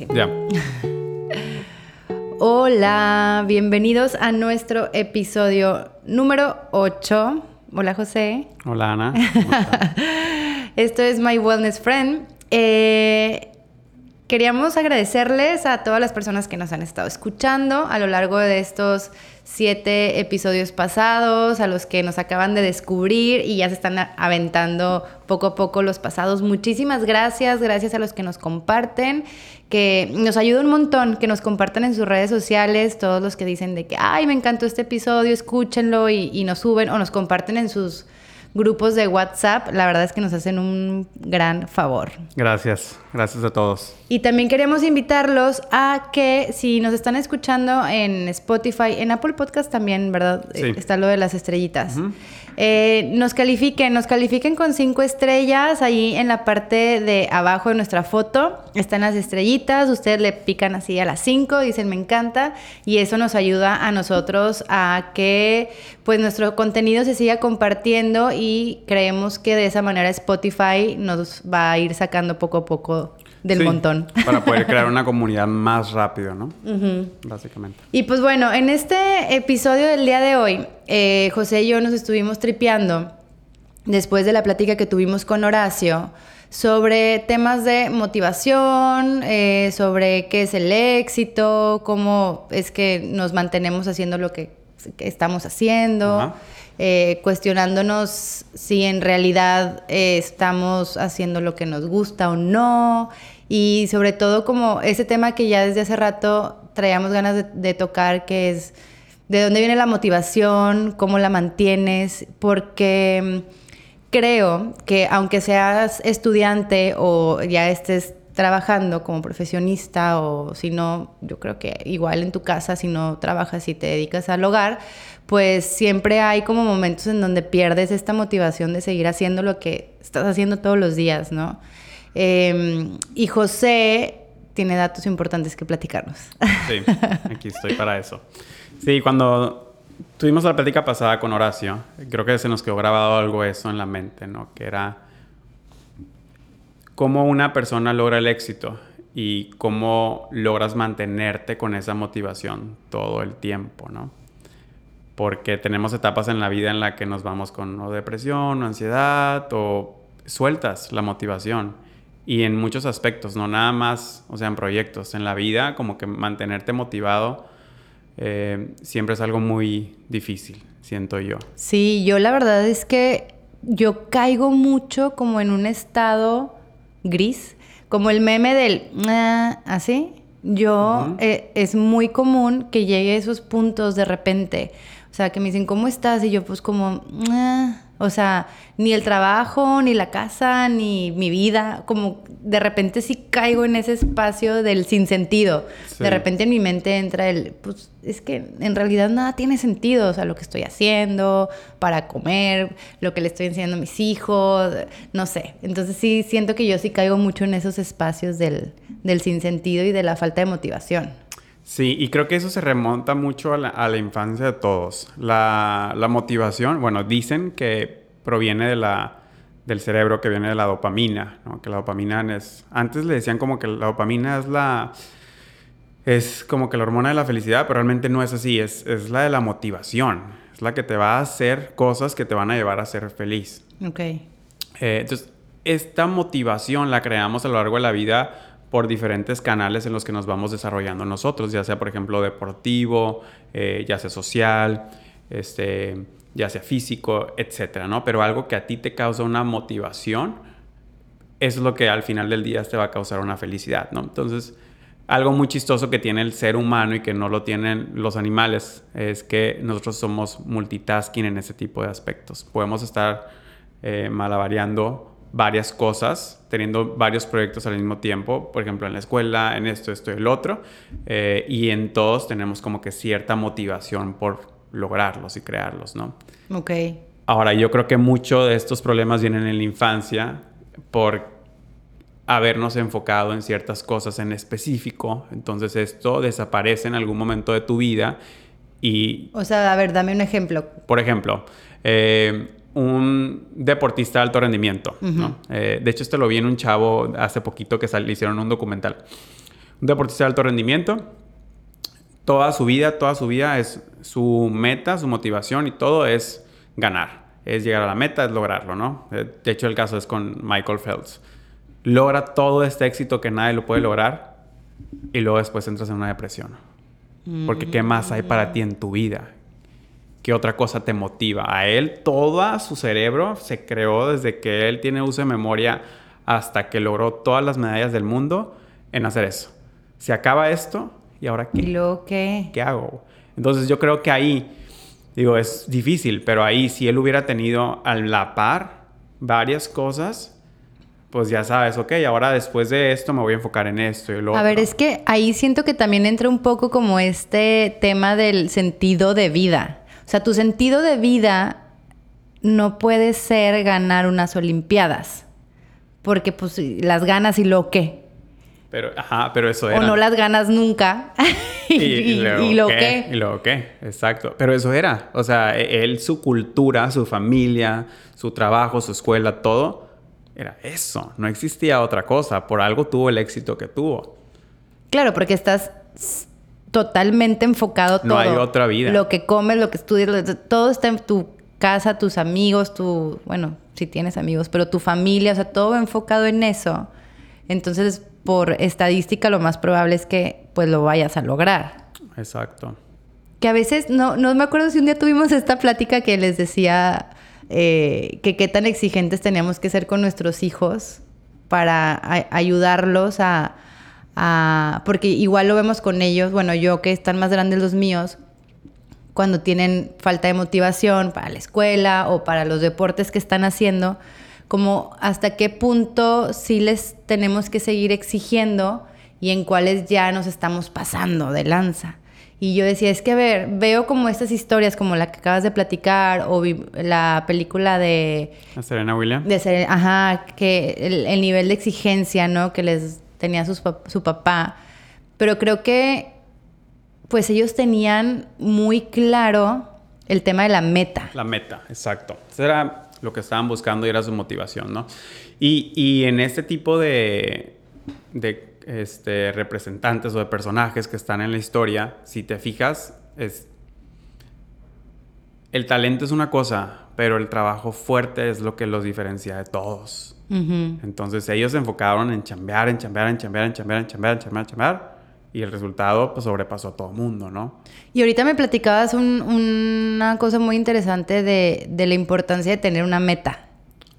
Sí. Ya. Hola, bienvenidos a nuestro episodio número 8. Hola José. Hola Ana. Esto es My Wellness Friend. Eh, queríamos agradecerles a todas las personas que nos han estado escuchando a lo largo de estos siete episodios pasados, a los que nos acaban de descubrir y ya se están aventando poco a poco los pasados. Muchísimas gracias, gracias a los que nos comparten, que nos ayuda un montón, que nos compartan en sus redes sociales, todos los que dicen de que, ay, me encantó este episodio, escúchenlo y, y nos suben o nos comparten en sus grupos de WhatsApp, la verdad es que nos hacen un gran favor. Gracias. Gracias a todos. Y también queremos invitarlos a que si nos están escuchando en Spotify, en Apple Podcast también, ¿verdad? Sí. Eh, Está lo de las estrellitas. Eh, nos califiquen, nos califiquen con cinco estrellas. Ahí en la parte de abajo de nuestra foto están las estrellitas. Ustedes le pican así a las cinco, dicen me encanta. Y eso nos ayuda a nosotros a que pues nuestro contenido se siga compartiendo y creemos que de esa manera Spotify nos va a ir sacando poco a poco del Sí, montón. Para poder crear una comunidad más rápido, ¿no? Básicamente. Y pues bueno, en este episodio del día de hoy, eh, José y yo nos estuvimos tripeando después de la plática que tuvimos con Horacio sobre temas de motivación, eh, sobre qué es el éxito, cómo es que nos mantenemos haciendo lo que, que estamos haciendo. Eh, cuestionándonos si en realidad eh, estamos haciendo lo que nos gusta o no. Y sobre todo como ese tema que ya desde hace rato traíamos ganas de, de tocar, que es de dónde viene la motivación, cómo la mantienes, porque mm, creo que aunque seas estudiante o ya estés trabajando como profesionista o si no, yo creo que igual en tu casa, si no trabajas y te dedicas al hogar, pues siempre hay como momentos en donde pierdes esta motivación de seguir haciendo lo que estás haciendo todos los días, ¿no? Eh, y José tiene datos importantes que platicarnos. Sí, aquí estoy para eso. Sí, cuando tuvimos la plática pasada con Horacio, creo que se nos quedó grabado algo eso en la mente, ¿no? Que era cómo una persona logra el éxito y cómo logras mantenerte con esa motivación todo el tiempo, ¿no? Porque tenemos etapas en la vida en la que nos vamos con o depresión o ansiedad o sueltas la motivación. Y en muchos aspectos, no nada más, o sea, en proyectos, en la vida, como que mantenerte motivado eh, siempre es algo muy difícil, siento yo. Sí, yo la verdad es que yo caigo mucho como en un estado gris, como el meme del "Ah", así. Yo Ujú. eh, es muy común que llegue a esos puntos de repente. O sea, que me dicen, ¿cómo estás? Y yo pues como, "Ah". o sea, ni el trabajo, ni la casa, ni mi vida, como de repente sí caigo en ese espacio del sinsentido. Sí. De repente en mi mente entra el, pues es que en realidad nada tiene sentido, o sea, lo que estoy haciendo para comer, lo que le estoy enseñando a mis hijos, no sé. Entonces sí siento que yo sí caigo mucho en esos espacios del, del sinsentido y de la falta de motivación. Sí, y creo que eso se remonta mucho a la, a la infancia de todos. La, la motivación, bueno, dicen que proviene de la, del cerebro, que viene de la dopamina, ¿no? Que la dopamina es... Antes le decían como que la dopamina es la... Es como que la hormona de la felicidad, pero realmente no es así, es, es la de la motivación. Es la que te va a hacer cosas que te van a llevar a ser feliz. Ok. Eh, entonces, esta motivación la creamos a lo largo de la vida por diferentes canales en los que nos vamos desarrollando nosotros, ya sea, por ejemplo, deportivo, eh, ya sea social, este, ya sea físico, etcétera, ¿no? Pero algo que a ti te causa una motivación, es lo que al final del día te va a causar una felicidad, ¿no? Entonces, algo muy chistoso que tiene el ser humano y que no lo tienen los animales es que nosotros somos multitasking en ese tipo de aspectos. Podemos estar eh, malabareando varias cosas, teniendo varios proyectos al mismo tiempo, por ejemplo en la escuela, en esto, esto y el otro, eh, y en todos tenemos como que cierta motivación por lograrlos y crearlos, ¿no? Ok. Ahora, yo creo que mucho de estos problemas vienen en la infancia por habernos enfocado en ciertas cosas en específico. Entonces esto desaparece en algún momento de tu vida y, O sea, a ver, dame un ejemplo. por ejemplo, eh, un deportista de alto rendimiento. ¿no? Eh, de hecho, esto lo vi en un chavo hace poquito que le hicieron un documental. Un deportista de alto rendimiento, toda su vida, toda su vida es su meta, su motivación y todo es ganar. Es llegar a la meta, es lograrlo, ¿no? De hecho, el caso es con Michael Phelps. Logra todo este éxito que nadie lo puede lograr y luego después entras en una depresión. Porque ¿qué más hay para ti en tu vida? ¿Qué otra cosa te motiva? A él, todo su cerebro se creó desde que él tiene uso de memoria hasta que logró todas las medallas del mundo en hacer eso. Se acaba esto y ahora qué? ¿Y luego qué? ¿Qué hago? Entonces yo creo que ahí, digo, es difícil, pero ahí si él hubiera tenido a la par varias cosas, pues ya sabes, ok, ahora después de esto me voy a enfocar en esto y A ver, es que ahí siento que también entra un poco como este tema del sentido de vida. O sea, tu sentido de vida no puede ser ganar unas Olimpiadas. Porque pues las ganas y lo qué. Pero, ajá, pero eso era. O no las ganas nunca. y, lo qué. Y lo qué, exacto. Pero eso era. O sea, e, él, su cultura, su familia, su trabajo, su escuela, todo era eso, no existía otra cosa, por algo tuvo el éxito que tuvo. Claro, porque estás totalmente enfocado todo. No hay otra vida. Lo que comes, lo que estudias, todo está en tu casa, tus amigos, tu, bueno, si tienes amigos, pero tu familia, o sea, todo enfocado en eso. Entonces, por estadística, lo más probable es que pues lo vayas a lograr. Exacto. Que a veces, no, no me acuerdo si un día tuvimos esta plática que les decía eh, que qué tan exigentes teníamos que ser con nuestros hijos para ayudarlos a, Porque igual lo vemos con ellos, bueno, yo que están más grandes los míos, cuando tienen falta de motivación para la escuela o para los deportes que están haciendo, como hasta qué punto sí les tenemos que seguir exigiendo y en cuáles ya nos estamos pasando de lanza. Y yo decía, es que a ver, veo como estas historias como la que acabas de platicar o la película de... Serena Williams. De Serena, ajá, que el, nivel de exigencia, ¿no? Que les tenía su papá. Pero creo que pues ellos tenían muy claro el tema de la meta. La meta, exacto. Eso era lo que estaban buscando y era su motivación, ¿no? Y, y en este tipo de, de este, representantes o de personajes que están en la historia, si te fijas, es... El talento es una cosa, pero el trabajo fuerte es lo que los diferencia de todos. Entonces ellos se enfocaron en chambear, en chambear, en chambear, en chambear, en chambear, en chambear, en chambear. Y el resultado pues sobrepasó a todo mundo, ¿no? Y ahorita me platicabas una cosa muy interesante de, de la importancia de tener una meta.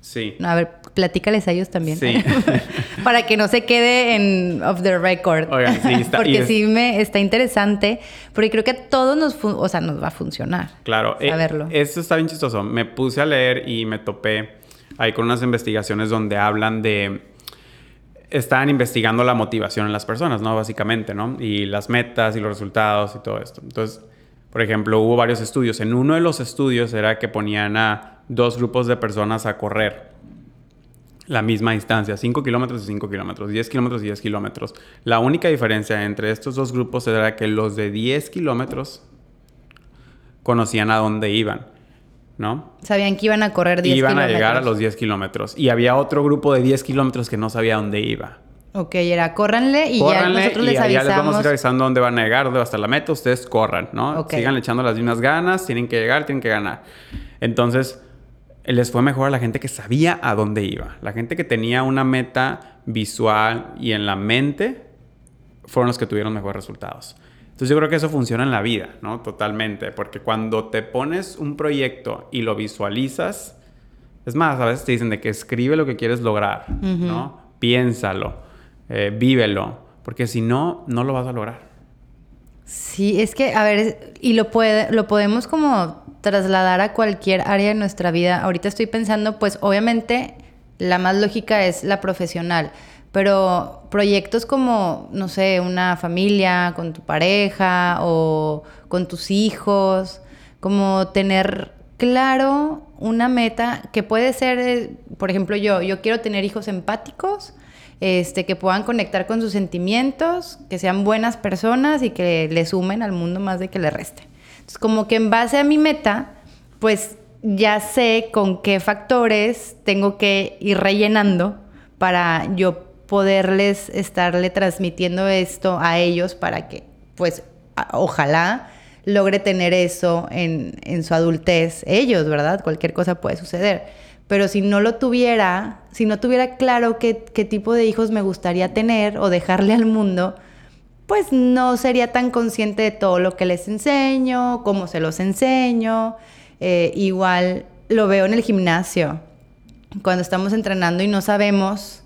Sí. A ver, platícales a ellos también. Sí. Para que no se quede en off the record. Oigan, sí, está, porque sí me está interesante, porque creo que a todos nos, o sea, nos va a funcionar. Claro. Eh, saberlo. esto está bien chistoso. Me puse a leer y me topé ahí con unas investigaciones donde hablan de están investigando la motivación en las personas, ¿no? Básicamente, ¿no? Y las metas y los resultados y todo esto. Entonces, por ejemplo, hubo varios estudios. En uno de los estudios era que ponían a dos grupos de personas a correr la misma distancia, 5 kilómetros y 5 kilómetros, 10 kilómetros y 10 kilómetros. La única diferencia entre estos dos grupos era que los de 10 kilómetros conocían a dónde iban, ¿no? Sabían que iban a correr 10 kilómetros. Iban a llegar a los 10 kilómetros. Y había otro grupo de 10 kilómetros que no sabía dónde iba. Ok, era córranle y ya nosotros les avisamos. ya les vamos a ir avisando dónde van a llegar, dónde va hasta la meta. Ustedes corran, ¿no? Sigan echando las mismas ganas, tienen que llegar, tienen que ganar. Entonces les fue mejor a la gente que sabía a dónde iba. La gente que tenía una meta visual y en la mente fueron los que tuvieron mejores resultados. Entonces yo creo que eso funciona en la vida, ¿no? Totalmente, porque cuando te pones un proyecto y lo visualizas, es más, a veces te dicen de que escribe lo que quieres lograr, ¿no? Piénsalo, eh, vívelo, porque si no, no lo vas a lograr. Sí, es que, a ver, y lo, puede, lo podemos como trasladar a cualquier área de nuestra vida. Ahorita estoy pensando, pues obviamente la más lógica es la profesional, pero proyectos como, no sé, una familia con tu pareja o con tus hijos, como tener claro una meta que puede ser, eh, por ejemplo, yo, yo quiero tener hijos empáticos, este, que puedan conectar con sus sentimientos, que sean buenas personas y que le sumen al mundo más de que le resten como que en base a mi meta, pues ya sé con qué factores tengo que ir rellenando para yo poderles estarle transmitiendo esto a ellos para que, pues, ojalá logre tener eso en, en su adultez ellos, ¿verdad? Cualquier cosa puede suceder. Pero si no lo tuviera, si no tuviera claro qué, qué tipo de hijos me gustaría tener o dejarle al mundo, pues no sería tan consciente de todo lo que les enseño, cómo se los enseño. Eh, igual lo veo en el gimnasio, cuando estamos entrenando y no sabemos,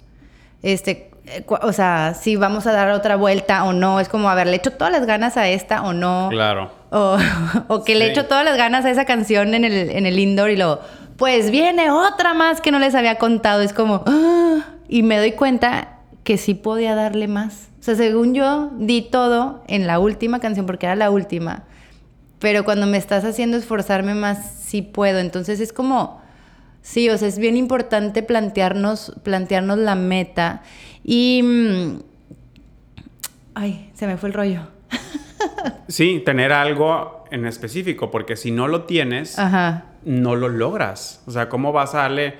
este, eh, o sea, si vamos a dar otra vuelta o no. Es como haberle hecho todas las ganas a esta o no. Claro. O, o que le hecho todas las ganas a esa canción en el, en el indoor y lo pues viene otra más que no les había contado. Es como, ¡ah! y me doy cuenta que sí podía darle más. O sea, según yo, di todo en la última canción porque era la última. Pero cuando me estás haciendo esforzarme más, sí puedo. Entonces es como, sí, o sea, es bien importante plantearnos, plantearnos la meta. Y... Mm, ay, se me fue el rollo. sí, tener algo en específico, porque si no lo tienes, no lo logras. O sea, ¿cómo vas a darle...?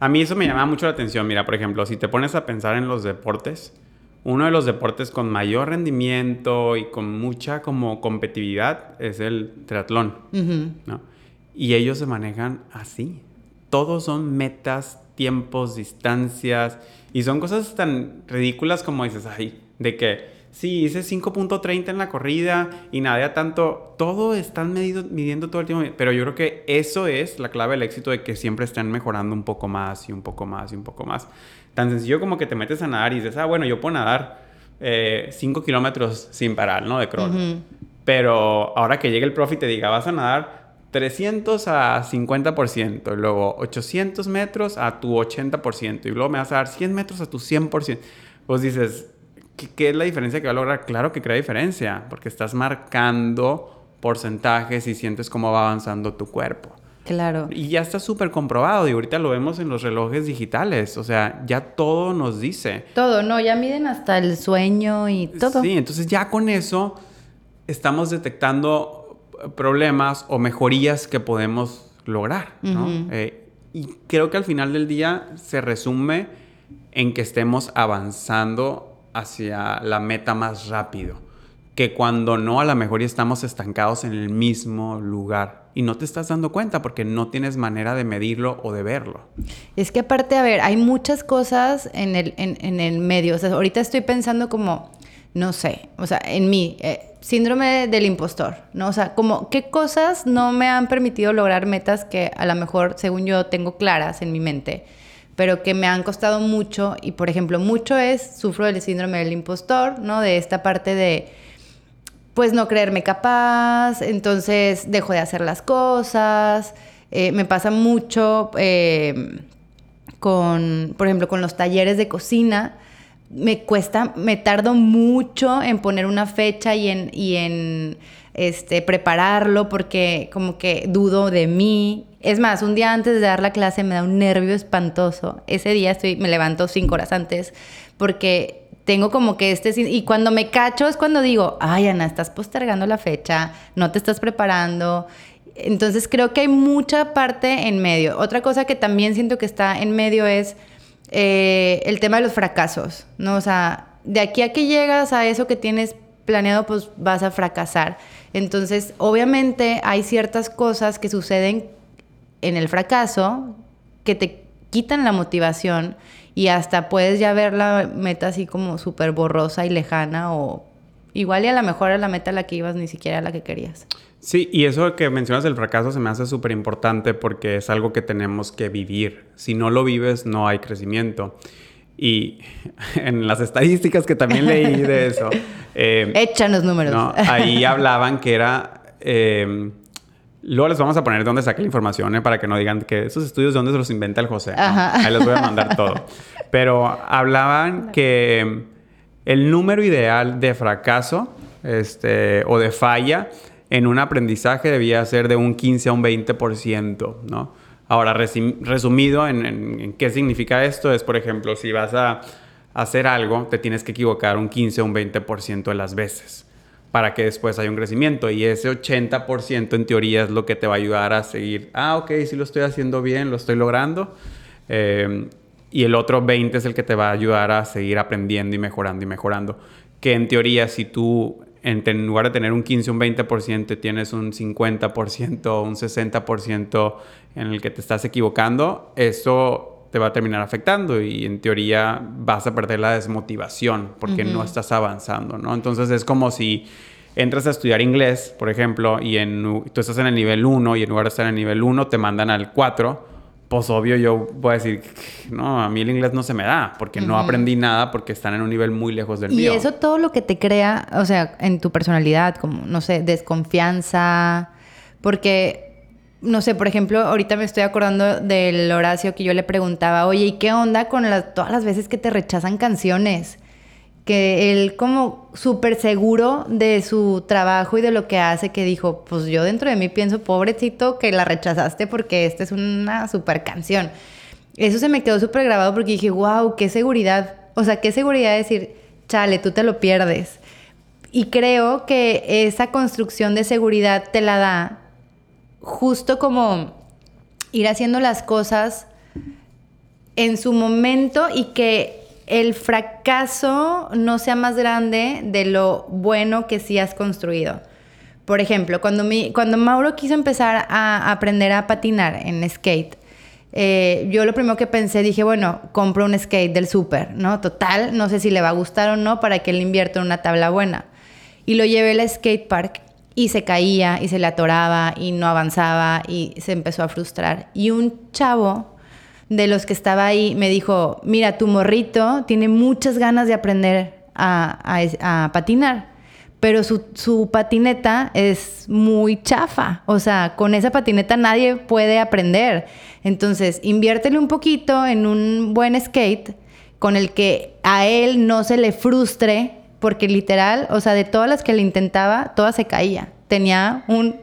A mí eso me llama mucho la atención. Mira, por ejemplo, si te pones a pensar en los deportes, uno de los deportes con mayor rendimiento y con mucha como competitividad es el triatlón, ¿no? Y ellos se manejan así. Todos son metas, tiempos, distancias, y son cosas tan ridículas como dices, ay, de que sí, hice 5.30 en la corrida y nada tanto. Todo están medido, midiendo todo el tiempo. Pero yo creo que eso es la clave del éxito de que siempre están mejorando un poco más y un poco más y un poco más. Tan sencillo como que te metes a nadar y dices, ah, bueno, yo puedo nadar 5 eh, kilómetros sin parar, ¿no? De crawl. Pero ahora que llegue el profe y te diga, vas a nadar 300 a 50%, y luego 800 metros a tu 80%, y luego me vas a dar 100 metros a tu 100%. Pues dices, ¿Qué, es la diferencia que va a lograr? Claro que crea diferencia, porque estás marcando porcentajes y sientes cómo va avanzando tu cuerpo. Claro. Y ya está súper comprobado y ahorita lo vemos en los relojes digitales, o sea, ya todo nos dice. Todo, no, ya miden hasta el sueño y todo. Sí, entonces ya con eso estamos detectando problemas o mejorías que podemos lograr, ¿no? Eh, y creo que al final del día se resume en que estemos avanzando hacia la meta más rápido. Que cuando no, a lo mejor ya estamos estancados en el mismo lugar. Y no te estás dando cuenta porque no tienes manera de medirlo o de verlo. Es que aparte, a ver, hay muchas cosas en el, en, el medio. O sea, ahorita estoy pensando como, no sé, o sea, en mí, eh, síndrome del impostor, ¿no? O sea, como qué cosas no me han permitido lograr metas que a lo mejor, según yo, tengo claras en mi mente pero que me han costado mucho y por ejemplo mucho es, sufro del síndrome del impostor, ¿no? De esta parte de, pues no creerme capaz, entonces dejo de hacer las cosas, eh, me pasa mucho eh, con, por ejemplo, con los talleres de cocina, me cuesta, me tardo mucho en poner una fecha y en, y en este, prepararlo porque como que dudo de mí. Es más, un día antes de dar la clase me da un nervio espantoso. Ese día estoy, me levanto cinco horas antes porque tengo como que este... Y cuando me cacho es cuando digo, ay Ana, estás postergando la fecha, no te estás preparando. Entonces creo que hay mucha parte en medio. Otra cosa que también siento que está en medio es eh, el tema de los fracasos, ¿no? O sea, de aquí a que llegas a eso que tienes planeado, pues vas a fracasar. Entonces, obviamente hay ciertas cosas que suceden en el fracaso que te quitan la motivación y hasta puedes ya ver la meta así como súper borrosa y lejana o igual y a lo mejor a la meta a la que ibas ni siquiera a la que querías. Sí, y eso que mencionas del fracaso se me hace súper importante porque es algo que tenemos que vivir. Si no lo vives, no hay crecimiento. Y en las estadísticas que también leí de eso. Eh, Échanos números. ahí hablaban que era. Eh, luego les vamos a poner dónde saqué la información eh, para que no digan que esos estudios de dónde se los inventa el José. Ahí les voy a mandar todo. Pero hablaban que el número ideal de fracaso este, o de falla en un aprendizaje debía ser de un 15 a un 20%, ¿no? Ahora, resumido en, qué significa esto, es, por ejemplo, si vas a hacer algo, te tienes que equivocar un 15 o un 20% de las veces para que después haya un crecimiento. Y ese 80% en teoría es lo que te va a ayudar a seguir, ah, ok, sí lo estoy haciendo bien, lo estoy logrando. Eh, y el otro 20 es el que te va a ayudar a seguir aprendiendo y mejorando y mejorando. Que en teoría, si tú en, lugar de tener un 15 o un 20%, tienes un 50% o un 60% en el que te estás equivocando, eso te va a terminar afectando y en teoría vas a perder la desmotivación porque no estás avanzando, ¿no? Entonces es como si entras a estudiar inglés, por ejemplo, y en, tú estás en el nivel 1 y en lugar de estar en el nivel 1 te mandan al 4 pues obvio yo voy a decir, no, a mí el inglés no se me da, porque no aprendí nada porque están en un nivel muy lejos del mío. Y eso todo lo que te crea, o sea, en tu personalidad, como, no sé, desconfianza, porque, no sé, por ejemplo, ahorita me estoy acordando del Horacio que yo le preguntaba, oye, ¿y qué onda con todas las veces que te rechazan canciones? Que él como súper seguro de su trabajo y de lo que hace, que dijo, pues yo dentro de mí pienso, pobrecito, que la rechazaste porque esta es una super canción. Eso se me quedó súper grabado porque dije, wow, qué seguridad. O sea, qué seguridad decir, chale, tú te lo pierdes. Y creo que esa construcción de seguridad te la da justo como ir haciendo las cosas en su momento y que el fracaso no sea más grande de lo bueno que sí has construido. Por ejemplo, cuando, Mauro quiso empezar a aprender a patinar en skate, eh, yo lo primero que pensé, dije, bueno, compro un skate del súper, ¿no? Total, no sé si le va a gustar o no para que él invierta en una tabla buena. Y lo llevé al skate park y se caía y se le atoraba y no avanzaba y se empezó a frustrar. Y un chavo de los que estaba ahí me dijo, mira, tu morrito tiene muchas ganas de aprender a, patinar, pero su, patineta es muy chafa, o sea, con esa patineta nadie puede aprender. Entonces, inviértele un poquito en un buen skate con el que a él no se le frustre, porque literal, o sea, de todas las que le intentaba, todas se caía. Tenía un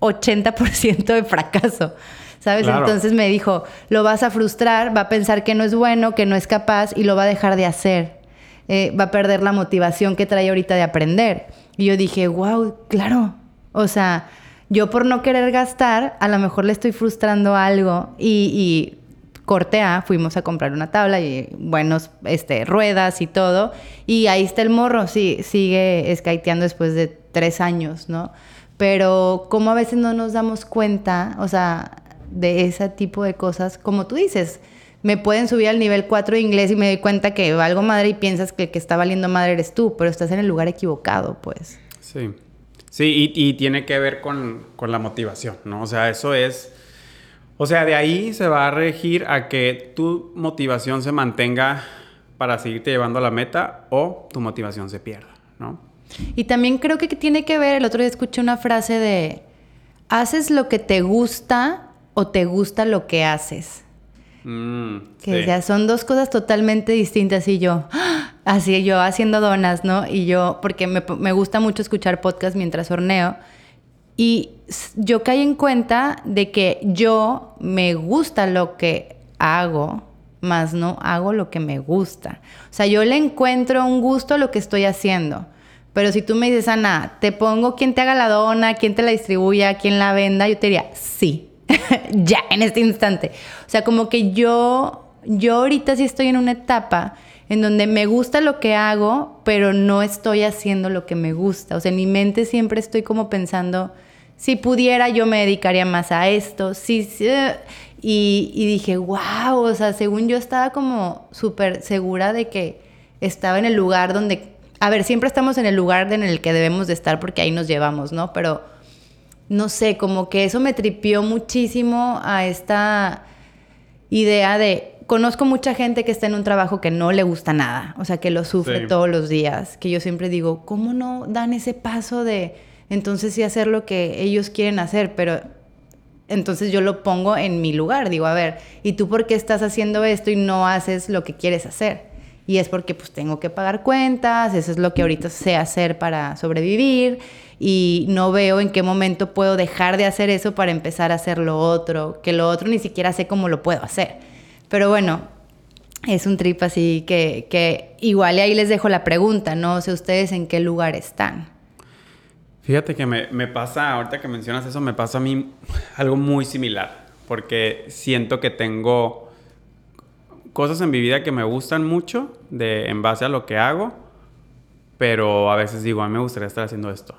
80% de fracaso. ¿Sabes? Entonces me dijo, lo vas a frustrar, va a pensar que no es bueno, que no es capaz y lo va a dejar de hacer. Eh, va a perder la motivación que trae ahorita de aprender. Y yo dije, wow, claro. O sea, yo por no querer gastar, a lo mejor le estoy frustrando algo y, y corte A, fuimos a comprar una tabla y buenos este, ruedas y todo. Y ahí está el morro, sí, sigue skateando después de tres años, ¿no? Pero como a veces no nos damos cuenta, o sea, de ese tipo de cosas, como tú dices, me pueden subir al nivel 4 de inglés y me doy cuenta que valgo madre y piensas que el que está valiendo madre eres tú, pero estás en el lugar equivocado, pues. Sí. Sí, y, tiene que ver con, con, la motivación, ¿no? O sea, eso es... O sea, de ahí se va a regir a que tu motivación se mantenga para seguirte llevando a la meta o tu motivación se pierda, ¿no? Y también creo que tiene que ver, el otro día escuché una frase de, haces lo que te gusta o te gusta lo que haces. Mm, que ya son dos cosas totalmente distintas y yo, así yo haciendo donas, ¿no? Y yo, porque me, me gusta mucho escuchar podcast mientras horneo. Y yo caí en cuenta de que yo me gusta lo que hago, más no hago lo que me gusta. O sea, yo le encuentro un gusto a lo que estoy haciendo. Pero si tú me dices, Ana, te pongo quién te haga la dona, quién te la distribuya, quién la venda, yo te diría, sí, ya, en este instante. O sea, como que yo, yo ahorita sí estoy en una etapa en donde me gusta lo que hago, pero no estoy haciendo lo que me gusta. O sea, en mi mente siempre estoy como pensando, si pudiera yo me dedicaría más a esto, sí, sí. Y, y dije, wow, o sea, según yo estaba como súper segura de que estaba en el lugar donde, a ver, siempre estamos en el lugar en el que debemos de estar porque ahí nos llevamos, ¿no? Pero no sé, como que eso me tripió muchísimo a esta idea de, conozco mucha gente que está en un trabajo que no le gusta nada, o sea, que lo sufre todos los días, que yo siempre digo, ¿cómo no dan ese paso de entonces sí hacer lo que ellos quieren hacer? Pero entonces yo lo pongo en mi lugar, digo, a ver, ¿y tú por qué estás haciendo esto y no haces lo que quieres hacer? Y es porque pues tengo que pagar cuentas, eso es lo que ahorita sé hacer para sobrevivir y no veo en qué momento puedo dejar de hacer eso para empezar a hacer lo otro, que lo otro ni siquiera sé cómo lo puedo hacer. Pero bueno, es un trip así que, que igual y ahí les dejo la pregunta, no sé ustedes en qué lugar están. Fíjate que me, me pasa, ahorita que mencionas eso, me pasa a mí algo muy similar, porque siento que tengo cosas en mi vida que me gustan mucho de, en base a lo que hago, pero a veces digo, a mí me gustaría estar haciendo esto.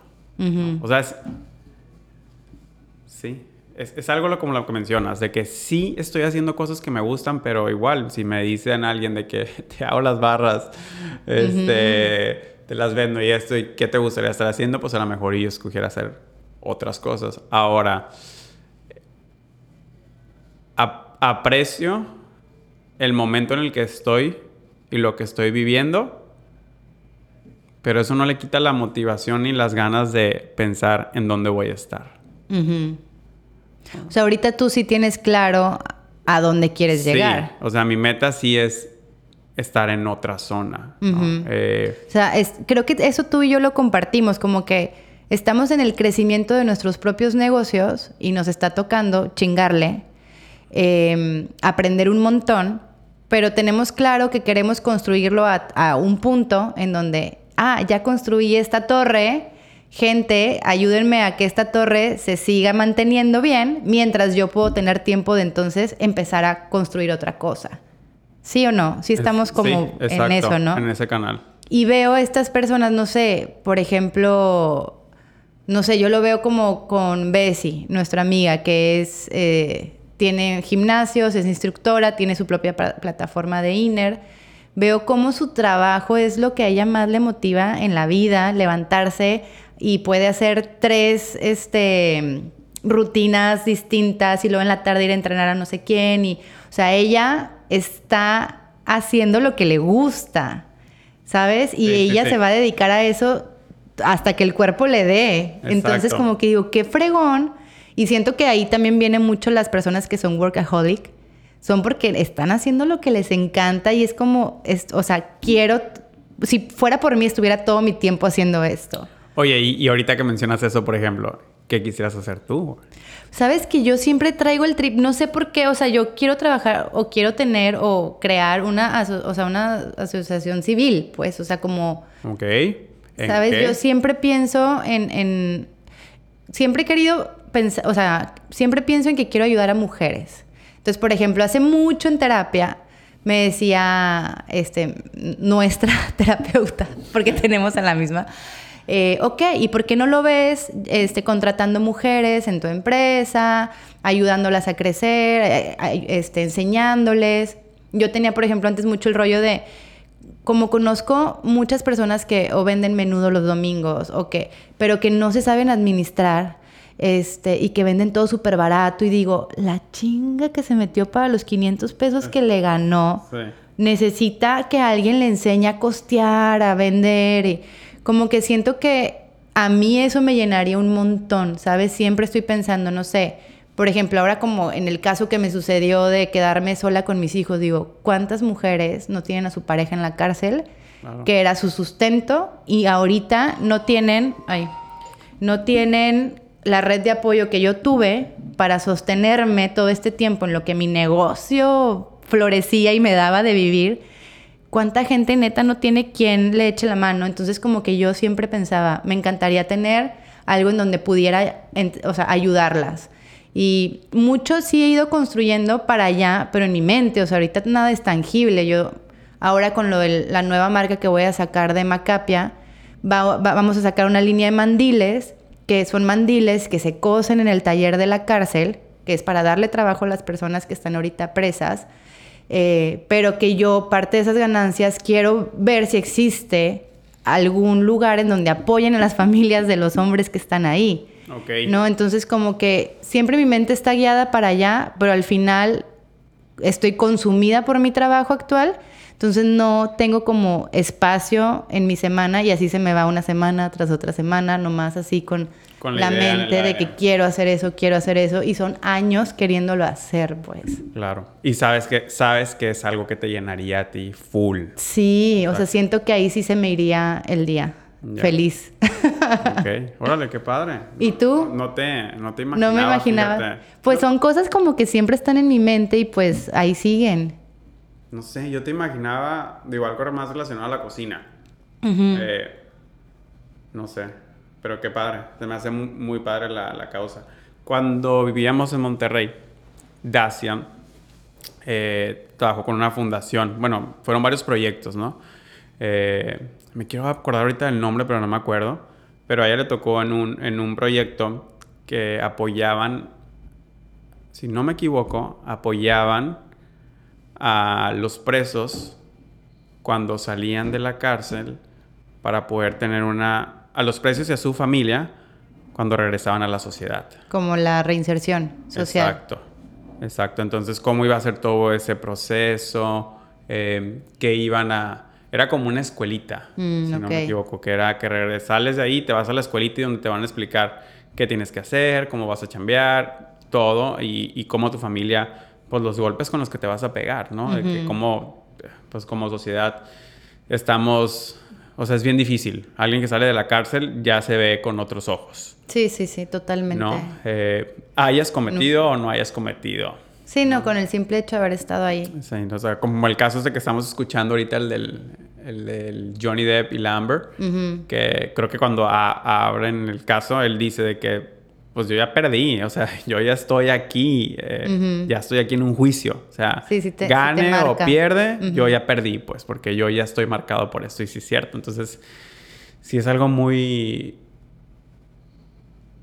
O sea, es, sí, es, algo como lo que mencionas, de que sí estoy haciendo cosas que me gustan, pero igual, si me dicen alguien de que te hago las barras, este, te las vendo y esto, y qué te gustaría estar haciendo, pues a lo mejor yo escogiera hacer otras cosas. Ahora, aprecio el momento en el que estoy y lo que estoy viviendo, pero eso no le quita la motivación ni las ganas de pensar en dónde voy a estar. O sea, ahorita tú sí tienes claro a dónde quieres llegar. O sea, mi meta sí es estar en otra zona. Eh, o sea, creo que eso tú y yo lo compartimos, como que estamos en el crecimiento de nuestros propios negocios y nos está tocando chingarle, em, aprender un montón, pero tenemos claro que queremos construirlo a, un punto en donde, ah, ya construí esta torre, gente, ayúdenme a que esta torre se siga manteniendo bien, mientras yo puedo tener tiempo de entonces empezar a construir otra cosa. ¿Sí o no? Sí estamos como en eso, ¿no? En ese canal. Y veo a estas personas, no sé, por ejemplo, no sé, yo lo veo como con Bessie, nuestra amiga, que es, eh, tiene gimnasios, es instructora, tiene su propia plataforma de Inner. Veo cómo su trabajo es lo que a ella más le motiva en la vida, levantarse y puede hacer tres este, rutinas distintas y luego en la tarde ir a entrenar a no sé quién. Y, o sea, ella está haciendo lo que le gusta, ¿sabes? Y ella se va a dedicar a eso hasta que el cuerpo le dé. Entonces, como que digo, qué fregón. Y siento que ahí también vienen mucho las personas que son workaholic. Son porque están haciendo lo que les encanta y es como, o sea, quiero, si fuera por mí, estuviera todo mi tiempo haciendo esto. Oye, y, y ahorita que mencionas eso, por ejemplo, ¿qué quisieras hacer tú? Sabes que yo siempre traigo el trip, no sé por qué, o sea, yo quiero trabajar o quiero tener o crear una, o sea, una asociación civil, pues, o sea, como... Ok. ¿Sabes? Yo siempre pienso en, en, Siempre he querido pensar, o sea, siempre pienso en que quiero ayudar a mujeres. Entonces, por ejemplo, hace mucho en terapia me decía este, nuestra terapeuta, porque tenemos a la misma, eh, ok, ¿y por qué no lo ves este, contratando mujeres en tu empresa, ayudándolas a crecer, eh, este, enseñándoles? Yo tenía, por ejemplo, antes mucho el rollo de, como conozco muchas personas que o venden menudo los domingos, o que, pero que no se saben administrar, este, y que venden todo súper barato, y digo, la chinga que se metió para los 500 pesos que le ganó, necesita que alguien le enseñe a costear, a vender, y como que siento que a mí eso me llenaría un montón, ¿sabes? Siempre estoy pensando, no sé, por ejemplo, ahora como en el caso que me sucedió de quedarme sola con mis hijos, digo, ¿cuántas mujeres no tienen a su pareja en la cárcel? Que era su sustento y ahorita no tienen, ay, no tienen la red de apoyo que yo tuve para sostenerme todo este tiempo en lo que mi negocio florecía y me daba de vivir cuánta gente neta no tiene quien le eche la mano. Entonces como que yo siempre pensaba, me encantaría tener algo en donde pudiera, o sea, ayudarlas. Y mucho sí he ido construyendo para allá, pero en mi mente, o sea, ahorita nada es tangible. Yo ahora con lo de la nueva marca que voy a sacar de Macapia, vamos a sacar una línea de mandiles, que son mandiles que se cosen en el taller de la cárcel, que es para darle trabajo a las personas que están ahorita presas eh, pero que yo parte de esas ganancias quiero ver si existe algún lugar en donde apoyen a las familias de los hombres que están ahí. ¿No? Entonces como que siempre mi mente está guiada para allá, pero al final estoy consumida por mi trabajo actual, entonces no tengo como espacio en mi semana y así se me va una semana tras otra semana, nomás así con la, mente de que quiero hacer eso, quiero hacer eso, y son años queriéndolo hacer, pues. Claro. Y sabes que, sabes que es algo que te llenaría a ti full. Sí, o sea, siento que ahí sí se me iría el día. Feliz. ok, órale, qué padre. ¿Y tú? No, te, no te imaginaba. No me imaginaba. Pues son cosas como que siempre están en mi mente y pues ahí siguen. No sé, yo te imaginaba de igual algo más relacionado a la cocina. Eh, no sé. Pero qué padre, se me hace muy, padre la, causa. Cuando vivíamos en Monterrey, Dacia eh, trabajó con una fundación. Bueno, fueron varios proyectos, ¿no? Eh, me quiero acordar ahorita del nombre, pero no me acuerdo. Pero a ella le tocó en un, en un proyecto que apoyaban, si no me equivoco, apoyaban a los presos cuando salían de la cárcel para poder tener una, a los presos y a su familia cuando regresaban a la sociedad. Como la reinserción social. Exacto, exacto. Entonces, ¿cómo iba a ser todo ese proceso? Eh, que iban a... Era como una escuelita, Mm, si no me equivoco, que era que regresales de ahí, te vas a la escuelita y donde te van a explicar qué tienes que hacer, cómo vas a chambear, todo, y, y cómo tu familia, pues los golpes con los que te vas a pegar, ¿no? De que cómo, pues como sociedad estamos, o sea, es bien difícil. Alguien que sale de la cárcel ya se ve con otros ojos, Sí, sí, sí, totalmente. ¿no? Eh, hayas cometido o no hayas cometido. Sí, no, con el simple hecho de haber estado ahí. Sí, o sea, como el caso este que estamos escuchando ahorita, el del, el del Johnny Depp y Lambert, Ujú. que creo que cuando a- abren el caso, él dice de que, pues yo ya perdí, o sea, yo ya estoy aquí, eh, ya estoy aquí en un juicio, o sea, Sí, te- te gane o pierde, yo ya perdí, pues, porque yo ya estoy marcado por esto y sí es cierto, entonces, sí es algo muy...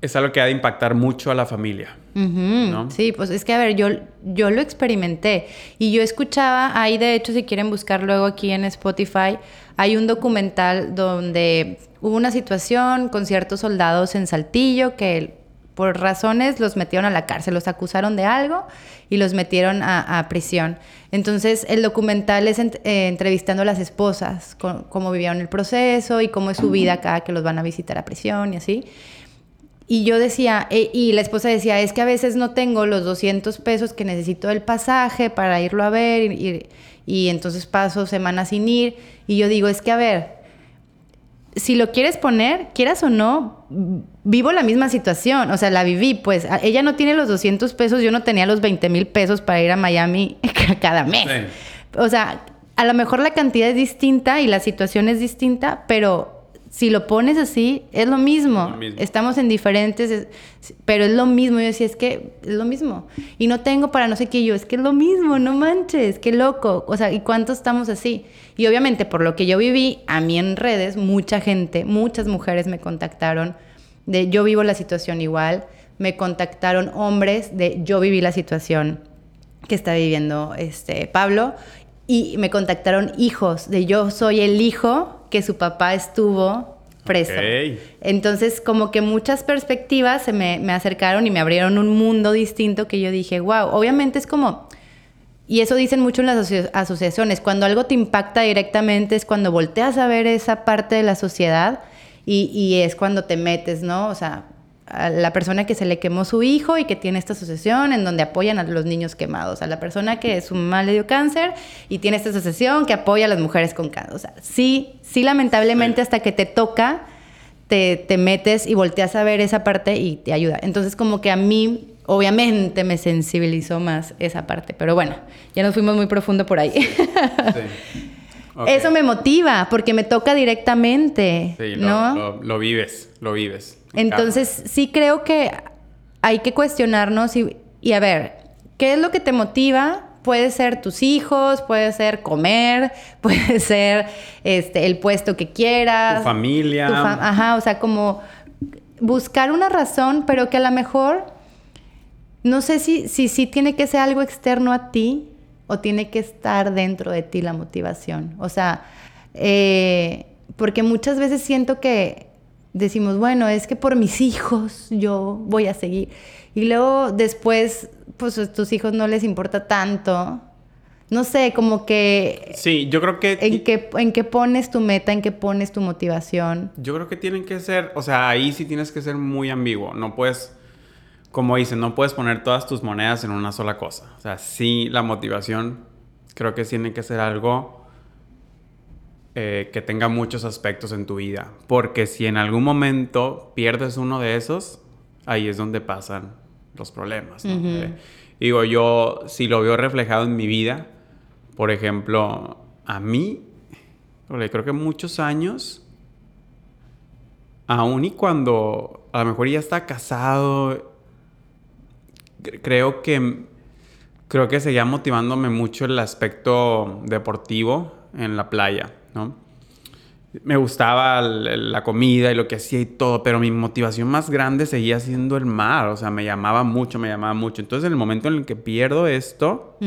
Es algo que ha de impactar mucho a la familia. ¿no? Sí, pues es que a ver, yo, yo lo experimenté y yo escuchaba, ahí de hecho si quieren buscar luego aquí en Spotify, hay un documental donde hubo una situación con ciertos soldados en Saltillo que por razones los metieron a la cárcel, los acusaron de algo y los metieron a, prisión. Entonces el documental es eh, entrevistando a las esposas, cómo vivieron el proceso y cómo es su vida cada que los van a visitar a prisión y así. Y yo decía, eh, y la esposa decía, es que a veces no tengo los 200 pesos que necesito del pasaje para irlo a ver y, y- y entonces paso semanas sin ir. Y yo digo, es que a ver, si lo quieres poner, quieras o no, vivo la misma situación, o sea, la viví, pues ella no tiene los 200 pesos, yo no tenía los 20 mil pesos para ir a Miami cada mes. Sí. O sea, a lo mejor la cantidad es distinta y la situación es distinta, pero si lo pones así, es lo mismo. Lo mismo. Estamos en diferentes, es- pero es lo mismo. Yo decía, es que es lo mismo. Y no tengo para no sé qué, yo, es que es lo mismo, no manches, qué loco. O sea, ¿y cuántos estamos así? Y obviamente, por lo que yo viví, a mí en redes, mucha gente, muchas mujeres me contactaron de yo vivo la situación igual. Me contactaron hombres de yo viví la situación que está viviendo este Pablo y me contactaron hijos de yo soy el hijo que su papá estuvo preso. Entonces como que muchas perspectivas se me, me acercaron y me abrieron un mundo distinto que yo dije, wow, obviamente es como... Y eso dicen mucho en las asoci- asociaciones, cuando algo te impacta directamente es cuando volteas a ver esa parte de la sociedad y, y es cuando te metes, ¿no? O sea, a la persona que se le quemó su hijo y que tiene esta asociación en donde apoyan a los niños quemados, a la persona que su mamá le dio cáncer y tiene esta asociación que apoya a las mujeres con cáncer. O sea, sí, sí, lamentablemente hasta que te toca, te, te metes y volteas a ver esa parte y te ayuda. Entonces como que a mí, obviamente, me sensibilizó más esa parte. Pero bueno, ya nos fuimos muy profundo por ahí. Sí. Eso me motiva porque me toca directamente, Sí, lo, ¿no? lo- lo vives, lo vives. en Entonces, sí creo que hay que cuestionarnos y, y a ver, ¿qué es lo que te motiva? Puede ser tus hijos, puede ser comer, puede ser este, el puesto que quieras. Tu familia. tu fam- ajá, o sea, como buscar una razón, pero que a lo mejor, no sé si si, si tiene que ser algo externo a ti o tiene que estar dentro de ti la motivación. O sea, eh, porque muchas veces siento que decimos, bueno, es que por mis hijos yo voy a seguir. Y luego después, pues a tus hijos no les importa tanto. No sé, como que Sí, yo creo que... en qué, en qué pones tu meta, en qué pones tu motivación. Yo creo que tienen que ser, o sea, ahí sí tienes que ser muy ambiguo. No puedes, como dicen, no puedes poner todas tus monedas en una sola cosa. O sea, sí, la motivación creo que tiene que ser algo eh, que tenga muchos aspectos en tu vida. Porque si en algún momento pierdes uno de esos, ahí es donde pasan los problemas. ¿no? Eh, digo, yo si lo veo reflejado en mi vida, por ejemplo, a mí, creo que muchos años aún y cuando a lo mejor ya está casado, creo que creo que seguía motivándome mucho el aspecto deportivo en la playa, ¿no? Me gustaba la comida y lo que hacía y todo, pero mi motivación más grande seguía siendo el mar, o sea, me llamaba mucho, me llamaba mucho. Entonces, en el momento en el que pierdo esto,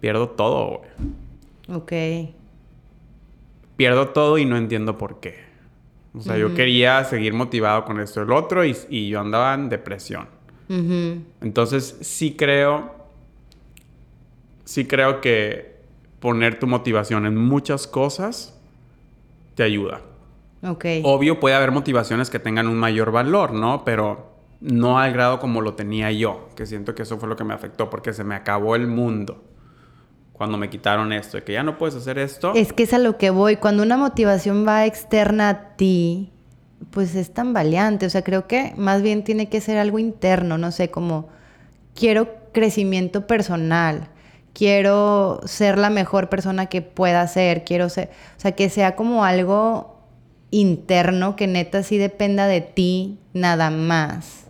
pierdo todo, güey. Ok. Pierdo todo y no entiendo por qué. O sea, yo quería seguir motivado con esto y el otro y, yo andaba en depresión. Entonces, sí creo, sí creo que poner tu motivación en muchas cosas te ayuda. Ok. Obvio puede haber motivaciones que tengan un mayor valor, ¿no? Pero no al grado como lo tenía yo, que siento que eso fue lo que me afectó porque se me acabó el mundo cuando me quitaron esto, de que ya no puedes hacer esto. Es que es a lo que voy, cuando una motivación va externa a ti, pues es tan valiente, o sea, creo que más bien tiene que ser algo interno, no sé, como quiero crecimiento personal, quiero ser la mejor persona que pueda ser, quiero ser, o sea, que sea como algo interno que neta sí dependa de ti nada más.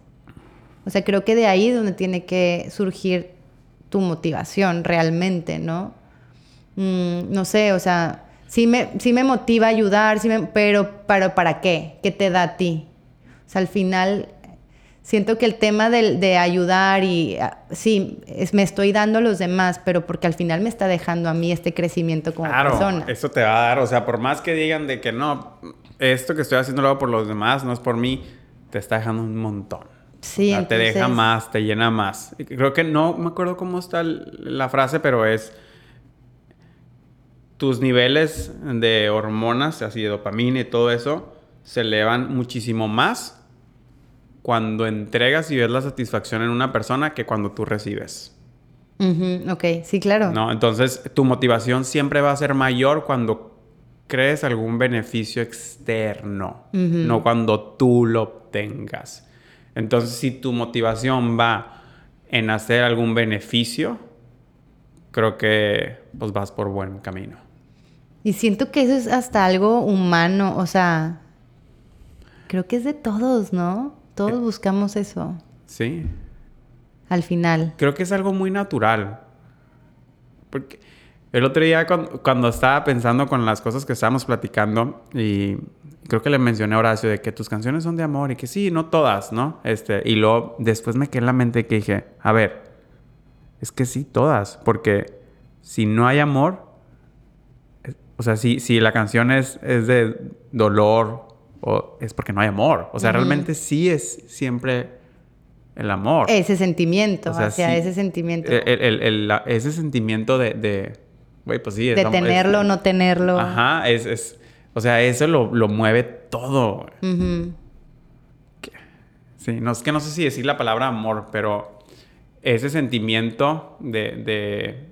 O sea, creo que de ahí es donde tiene que surgir tu motivación realmente, ¿no? Mm, no sé, o sea, sí me, sí me motiva a ayudar, sí pero, pero ¿para qué? ¿Qué te da a ti? O sea, al final siento que el tema de, ayudar y ah, sí, me estoy dando a los demás, pero porque al final me está dejando a mí este crecimiento como claro, persona. Eso te va a dar, o sea, por más que digan de que no, esto que estoy haciendo lo hago por los demás, no es por mí, te está dejando un montón. Sí, Te deja más, te llena más. Creo que no me acuerdo cómo está la frase, pero es tus niveles de hormonas, así de dopamina y todo eso, se elevan muchísimo más cuando entregas y ves la satisfacción en una persona que cuando tú recibes. Ok, sí, claro. No, entonces tu motivación siempre va a ser mayor cuando crees algún beneficio externo, no cuando tú lo obtengas. Entonces, si tu motivación va en hacer algún beneficio, creo que pues vas por buen camino. Y siento que eso es hasta algo humano, o sea, creo que es de todos, ¿no? Todos eh, buscamos eso. Sí. Al final. Creo que es algo muy natural. Porque el otro día cuando, estaba pensando con las cosas que estábamos platicando y creo que le mencioné a Horacio de que tus canciones son de amor y que sí, no todas, ¿no? Este, y luego después me quedé en la mente que dije, a ver, es que sí, todas, porque si no hay amor, o sea, si, si la canción es, es de dolor o es porque no hay amor, o sea, realmente sí es siempre el amor. Ese sentimiento, o sea, ese sentimiento. ese sentimiento de pues sí. De tenerlo o no tenerlo. Ajá, es, o sea, eso lo, mueve todo. Sí, no es que no sé si decir la palabra amor, pero ese sentimiento de,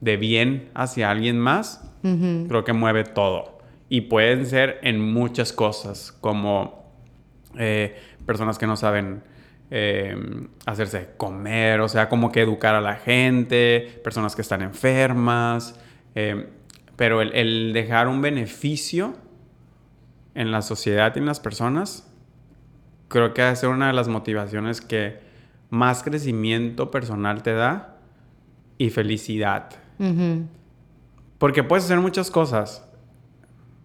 bien hacia alguien más, creo que mueve todo. Y pueden ser en muchas cosas, como eh, personas que no saben eh, hacerse comer, o sea, como que educar a la gente, personas que están enfermas, eh, pero el, dejar un beneficio en la sociedad y en las personas, creo que ha de ser una de las motivaciones que más crecimiento personal te da y felicidad. Porque puedes hacer muchas cosas.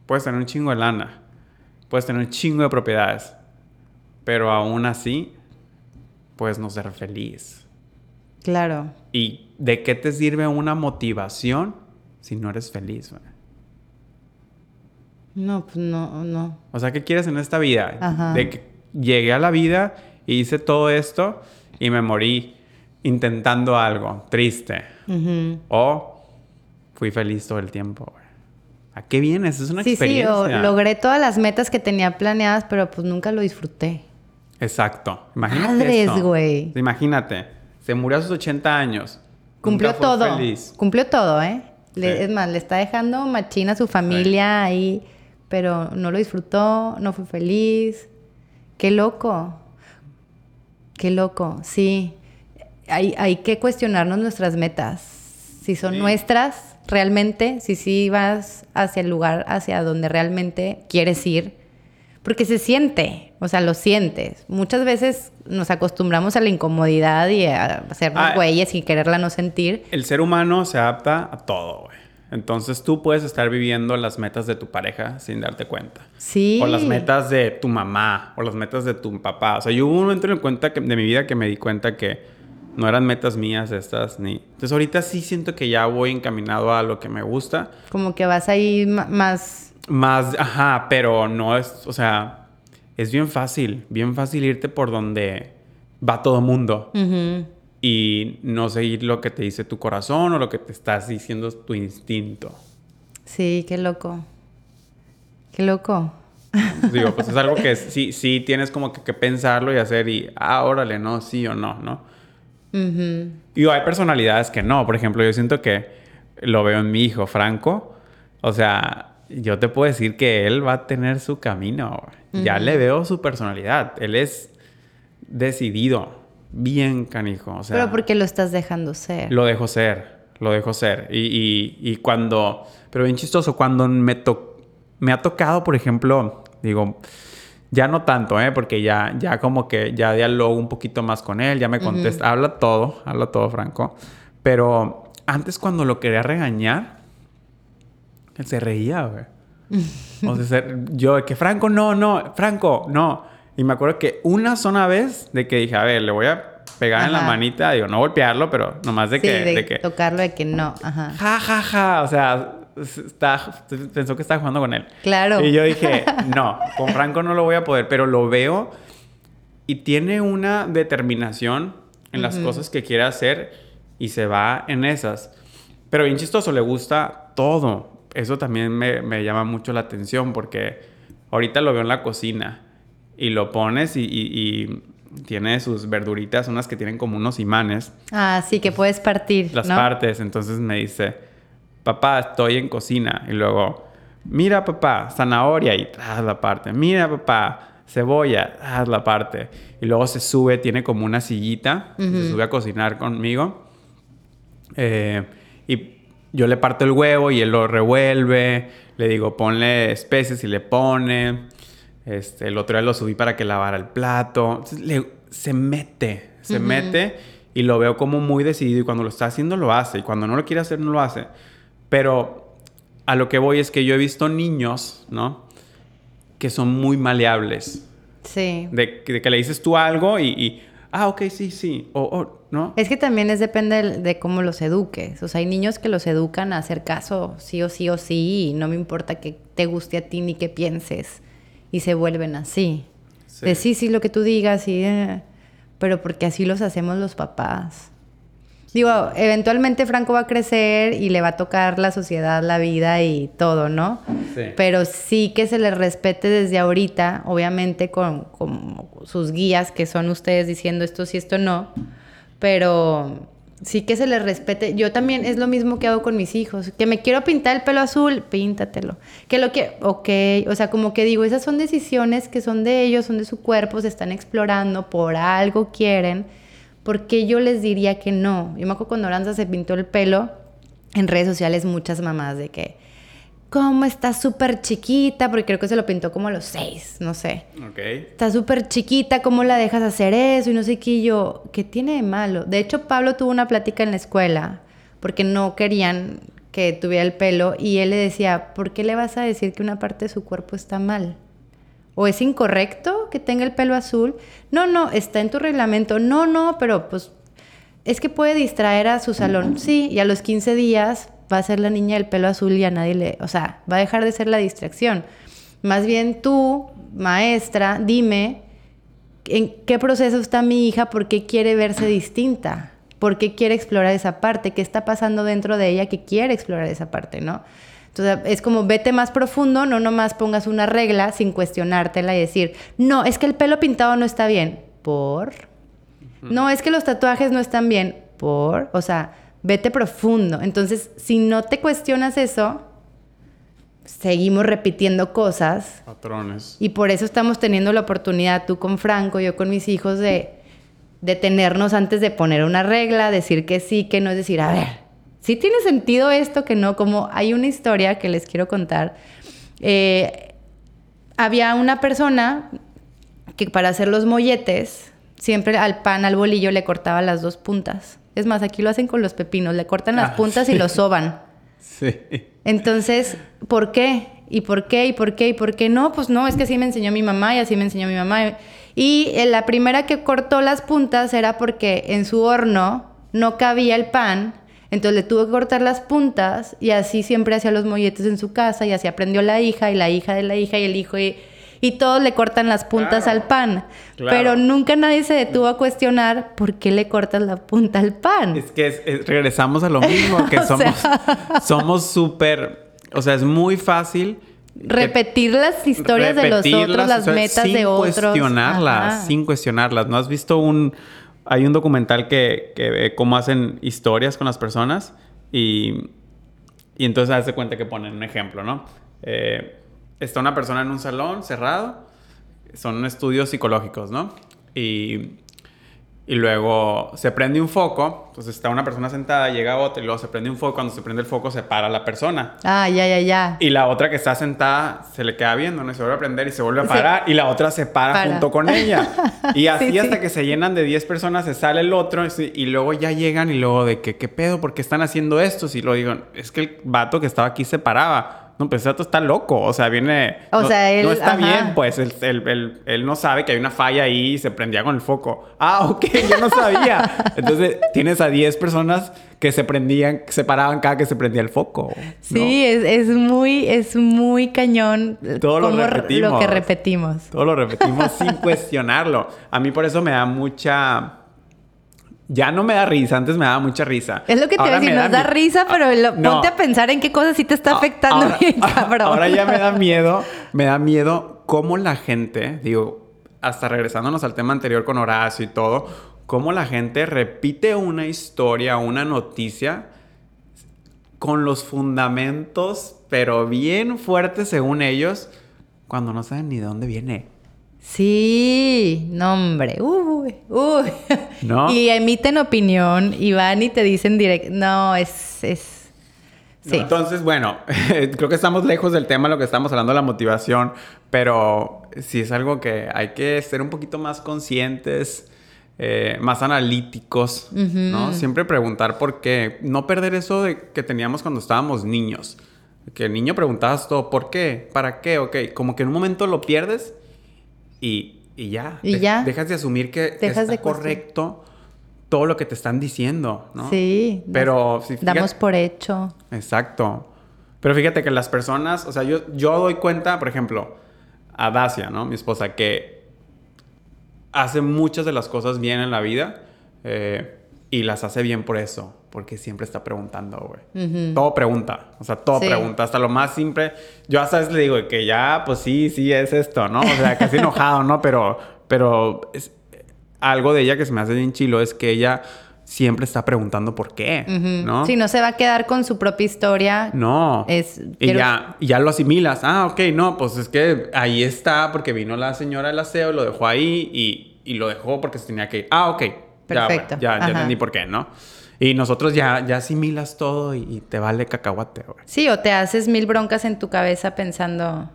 Puedes tener un chingo de lana. Puedes tener un chingo de propiedades. Pero aún así, puedes no ser feliz. Claro. ¿Y de qué te sirve una motivación si no eres feliz? No, pues no, no. O sea, ¿qué quieres en esta vida? De que llegué a la vida y hice todo esto y me morí intentando algo triste. O fui feliz todo el tiempo. ¿A qué vienes? Es una experiencia. Sí, o logré todas las metas que tenía planeadas, pero pues nunca lo disfruté. Exacto. Imagínate Madres, güey. Imagínate. Se murió a sus 80 años. Cumplió todo. Cumplió todo, ¿eh? Es más, le está dejando machina a su familia ahí, pero no lo disfrutó, no fue feliz. Qué loco. Qué loco, sí. Hay, hay que cuestionarnos nuestras metas. Si son nuestras realmente, si sí vas hacia el lugar hacia donde realmente quieres ir. porque se siente, o sea, lo sientes. Muchas veces nos acostumbramos a la incomodidad y a hacernos Ah, güeyes y quererla no sentir. El ser humano se adapta a todo, güey. Entonces tú puedes estar viviendo las metas de tu pareja sin darte cuenta. Sí. O las metas de tu mamá, o las metas de tu papá. O sea, yo hubo un momento en cuenta que- de mi vida que me di cuenta que no eran metas mías estas, ni... Entonces ahorita sí siento que ya voy encaminado a lo que me gusta. Como que vas ahí más... Más, ajá, pero no es, o sea, es bien fácil, bien fácil irte por donde va todo mundo y no seguir lo que te dice tu corazón o lo que te estás diciendo tu instinto. Sí, qué loco. Qué loco. Digo, pues es algo que sí, sí tienes como que, que pensarlo y hacer y, ah, órale, no, sí o no, ¿no? Y hay personalidades que no. Por ejemplo, yo siento que lo veo en mi hijo, Franco. O sea, yo te puedo decir que él va a tener su camino. Ya le veo su personalidad. Él es decidido, bien canijo. O sea, Pero porque lo estás dejando ser. lo dejo ser, lo dejo ser. Y, y- y cuando, pero bien chistoso, cuando me, to- me ha tocado, por ejemplo, digo, ya no tanto, ¿eh? Porque ya, ya como que ya dialogo un poquito más con él, ya me contesta, habla todo, habla todo, Franco. Pero antes cuando lo quería regañar, él se reía, güey. O sea, se- yo, de que Franco, no, no, Franco, no. Y me acuerdo que una sola vez de que dije, a ver, le voy a pegar en la manita, digo, no golpearlo, pero nomás de sí, que, de, de que, tocarlo, de que no. Ajá. ja, ja, ja, o sea, está, pensó que estaba jugando con él. Claro. Y yo dije, no, con Franco no lo voy a poder, pero lo veo y tiene una determinación en las cosas que quiere hacer y se va en esas. Pero bien chistoso, le gusta todo. Eso también me, me llama mucho la atención porque ahorita lo veo en la cocina y lo pones y, y- y tiene sus verduritas, unas que tienen como unos imanes Ah, sí, que puedes partir. las ¿no? partes. Entonces me dice, papá, estoy en cocina. Y luego, mira, papá, zanahoria y tras la parte. Mira, papá, cebolla, tras la parte. Y luego se sube, tiene como una sillita, se sube a cocinar conmigo. Eh, y yo le parto el huevo y él lo revuelve. Le digo, ponle especies y le pone. Este, el otro día lo subí para que lavara el plato. Entonces, le- se mete, se mete y lo veo como muy decidido. Y cuando lo está haciendo, lo hace. Y cuando no lo quiere hacer, no lo hace. Pero a lo que voy es que yo he visto niños, ¿no? Que son muy maleables. Sí. De, de que le dices tú algo y, y, ah, ok, sí, sí. O, o, ¿no? Es que también es depende de cómo los eduques. O sea, hay niños que los educan a hacer caso sí o sí o sí y no me importa que te guste a ti ni que pienses. Y se vuelven así. Sí. De sí, sí, lo que tú digas, sí. eh, Pero porque así los hacemos los papás. Digo, eventualmente Franco va a crecer y le va a tocar la sociedad, la vida y todo, ¿no? Sí. Pero sí que se le respete desde ahorita, obviamente con, con sus guías, que son ustedes diciendo esto sí, esto no. Pero sí que se les respete. Yo también es lo mismo que hago con mis hijos. Que me quiero pintar el pelo azul, píntatelo. Que lo que, ok, o sea, como que digo, esas son decisiones que son de ellos, son de su cuerpo, se están explorando, por algo quieren. ¿Por qué yo les diría que no? Yo me acuerdo cuando Aranza se pintó el pelo, en redes sociales muchas mamás de que, ¿cómo está súper chiquita? Porque creo que se lo pintó como a los seis, no sé Ok. está súper chiquita, ¿cómo la dejas hacer eso? Y no sé qué, y yo, ¿qué tiene de malo? De hecho, Pablo tuvo una plática en la escuela porque no querían que tuviera el pelo y él le decía, ¿por qué le vas a decir que una parte de su cuerpo está mal? ¿O es incorrecto que tenga el pelo azul? No, no, está en tu reglamento. No, no, pero pues es que puede distraer a su salón. Sí, y a los 15 días va a ser la niña del pelo azul y a nadie le... O sea, va a dejar de ser la distracción. Más bien tú, maestra, dime en qué proceso está mi hija, por qué quiere verse distinta, por qué quiere explorar esa parte, qué está pasando dentro de ella que quiere explorar esa parte, ¿no? Entonces es como vete más profundo, no nomás pongas una regla sin cuestionártela y decir, no, es que el pelo pintado no está bien. ¿Por? No, es que los tatuajes no están bien. ¿Por? O sea, vete profundo. Entonces, si no te cuestionas eso, seguimos repitiendo cosas Patrones. y por eso estamos teniendo la oportunidad, tú con Franco, yo con mis hijos, de detenernos antes de poner una regla, decir que sí, que no es decir, a ver, si tiene sentido esto, que no, como hay una historia que les quiero contar. Eh, había una persona que para hacer los molletes, siempre al pan, al bolillo, le cortaba las dos puntas. Es más, aquí lo hacen con los pepinos, le cortan las Ah, puntas y sí. los soban. Sí. Entonces, ¿por qué? ¿Y por qué? ¿Y por qué? ¿Y por qué no? Pues no, es que así me enseñó mi mamá y así me enseñó mi mamá. Y eh, la primera que cortó las puntas era porque en su horno no cabía el pan, entonces le tuvo que cortar las puntas y así siempre hacía los molletes en su casa y así aprendió la hija y la hija de la hija y el hijo y, y todos le cortan las puntas Claro. al pan. Claro. Pero nunca nadie se detuvo a cuestionar por qué le cortas la punta al pan. Es que es- es- regresamos a lo mismo, que somos somos súper, o sea, es muy fácil Repetir las historias de los otros, las metas sin de otros. cuestionarlas, Ajá. sin cuestionarlas. ¿No has visto un... Hay un documental que, que ve cómo hacen historias con las personas y, y entonces hace cuenta que ponen un ejemplo, ¿no? Eh, está una persona en un salón cerrado, son estudios psicológicos, ¿no? Y, y luego se prende un foco, entonces está una persona sentada, llega otra y luego se prende un foco, cuando se prende el foco se para la persona. Ah, ya, ya, ya. Y la otra que está sentada se le queda viendo, ¿no? Y se vuelve a prender y se vuelve a Sí. parar. Y la otra se para, Para. junto con ella. Y así Sí, hasta sí. que se llenan de 10 personas, se sale el otro. Y luego ya llegan y luego de que, ¿qué pedo? ¿Por qué están haciendo esto? Si lo digo, es que el vato que estaba aquí se paraba. No, pues ese vato está loco. O sea, viene... O no, sea, él- No está ajá. bien, pues. Él, él- él- él no sabe que hay una falla ahí y se prendía con el foco. Ah, ok. Yo no sabía. Entonces, tienes a 10 personas que se prendían, se paraban cada que se prendía el foco. ¿no? Sí, es, es muy, es muy cañón Todo lo repetimos. lo que repetimos. Todo lo repetimos sin cuestionarlo. A mí por eso me da mucha... Ya no me da risa, antes me daba mucha risa. Es lo que te iba a Ahora decir, nos da risa, pero lo- No. ponte a pensar en qué cosas sí te está afectando Ahora- bien, cabrón. Ahora ya me da miedo, me da miedo cómo la gente, digo, hasta regresándonos al tema anterior con Horacio y todo, cómo la gente repite una historia, una noticia con los fundamentos, pero bien fuertes según ellos, cuando no saben ni de dónde viene. Sí, no hombre, uy, uy. ¿No? Y emiten opinión y van y te dicen directo, no, es, es, sí. Entonces, bueno, creo que estamos lejos del tema, lo que estamos hablando de la motivación, pero sí es algo que hay que ser un poquito más conscientes, eh, más analíticos, ¿no? Siempre preguntar por qué. No perder eso de que teníamos cuando estábamos niños. Que el niño preguntabas todo, ¿por qué? ¿Para qué? Ok, como que en un momento lo pierdes y, y ya. Y De- ya. Dejas de asumir que, Dejas está de correcto todo lo que te están diciendo, ¿no? Sí. Pero si Damos por hecho. Exacto. Pero fíjate que las personas, o sea, yo, yo doy cuenta, por ejemplo, a Dacia, ¿no? Mi esposa, que hace muchas de las cosas bien en la vida eh, y las hace bien por eso, porque siempre está preguntando, güey. Todo pregunta, o sea, todo Sí. pregunta, hasta lo más simple. Yo hasta veces le digo que ya, pues sí, sí es esto, ¿no? O sea, casi enojado, ¿no? Pero, pero es, algo de ella que se me hace bien chilo es que ella siempre está preguntando por qué, ¿no? Si no se va a quedar con su propia historia. No. Es- y ya, y ya lo asimilas. Ah, ok, no, pues es que ahí está porque vino la señora del aseo, lo dejó ahí y, y lo dejó porque se tenía que ir. Ah, ok. Ya, Perfecto. bueno, ya, ya entendí por qué, ¿no? Y nosotros ya, ya asimilas todo y, y te vale cacahuate, güey. Sí, o te haces mil broncas en tu cabeza pensando.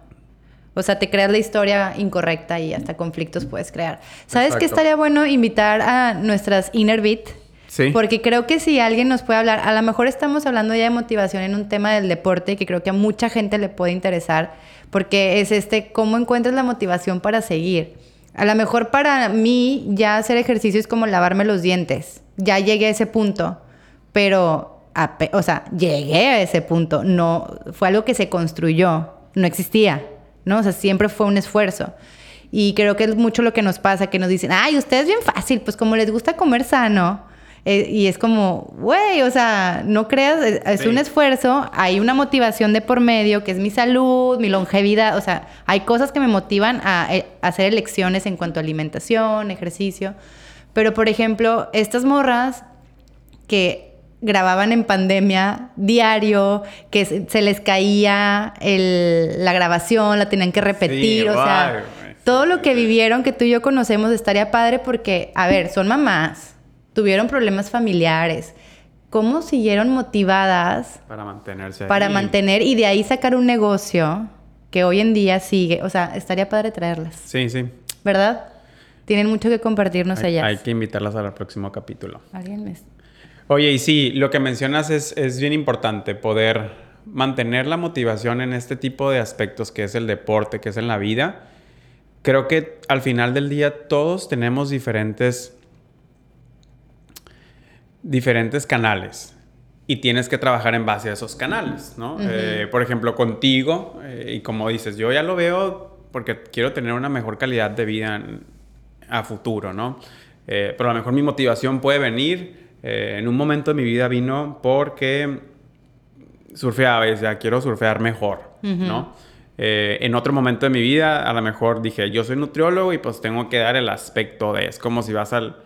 O sea, te creas la historia incorrecta y hasta conflictos puedes crear. ¿Sabes qué estaría bueno invitar a nuestras Inner Beat? Sí. Porque creo que si alguien nos puede hablar, a lo mejor estamos hablando ya de motivación en un tema del deporte que creo que a mucha gente le puede interesar, porque es este, ¿cómo encuentras la motivación para seguir? A lo mejor para mí ya hacer ejercicio es como lavarme los dientes, ya llegué a ese punto, pero, ape- o sea, llegué a ese punto, no, fue algo que se construyó, no existía, ¿no? O sea, siempre fue un esfuerzo. Y creo que es mucho lo que nos pasa, que nos dicen, ay, ustedes bien fácil, pues como les gusta comer sano. Eh, y es como, güey, o sea, no creas, es, es Sí. un esfuerzo, hay una motivación de por medio, que es mi salud, mi longevidad, o sea, hay cosas que me motivan a, eh, hacer elecciones en cuanto a alimentación, ejercicio. Pero, por ejemplo, estas morras que grababan en pandemia diario, que se, les caía el- la grabación, la tenían que repetir, Sí, o sea, todo lo que vivieron que tú y yo conocemos estaría padre porque, a ver, son mamás, tuvieron problemas familiares, ¿cómo siguieron motivadas Para mantenerse para ahí. mantener y de ahí sacar un negocio que hoy en día sigue. O sea, estaría padre traerlas. Sí, sí. ¿Verdad? Tienen mucho que compartirnos hay, ellas. Hay que invitarlas al próximo capítulo. Alguien me... Oye, y sí, lo que mencionas es, es bien importante, poder mantener la motivación en este tipo de aspectos que es el deporte, que es en la vida. Creo que al final del día todos tenemos diferentes, diferentes canales y tienes que trabajar en base a esos canales, ¿no? Eh, por ejemplo, contigo, eh, y como dices, yo ya lo veo porque quiero tener una mejor calidad de vida a futuro, ¿no? Eh, pero a lo mejor mi motivación puede venir, en un momento de mi vida vino porque surfeaba y decía, quiero surfear mejor, ¿no? en otro momento de mi vida, a lo mejor dije, yo soy nutriólogo y pues tengo que dar el aspecto de, es como si vas al,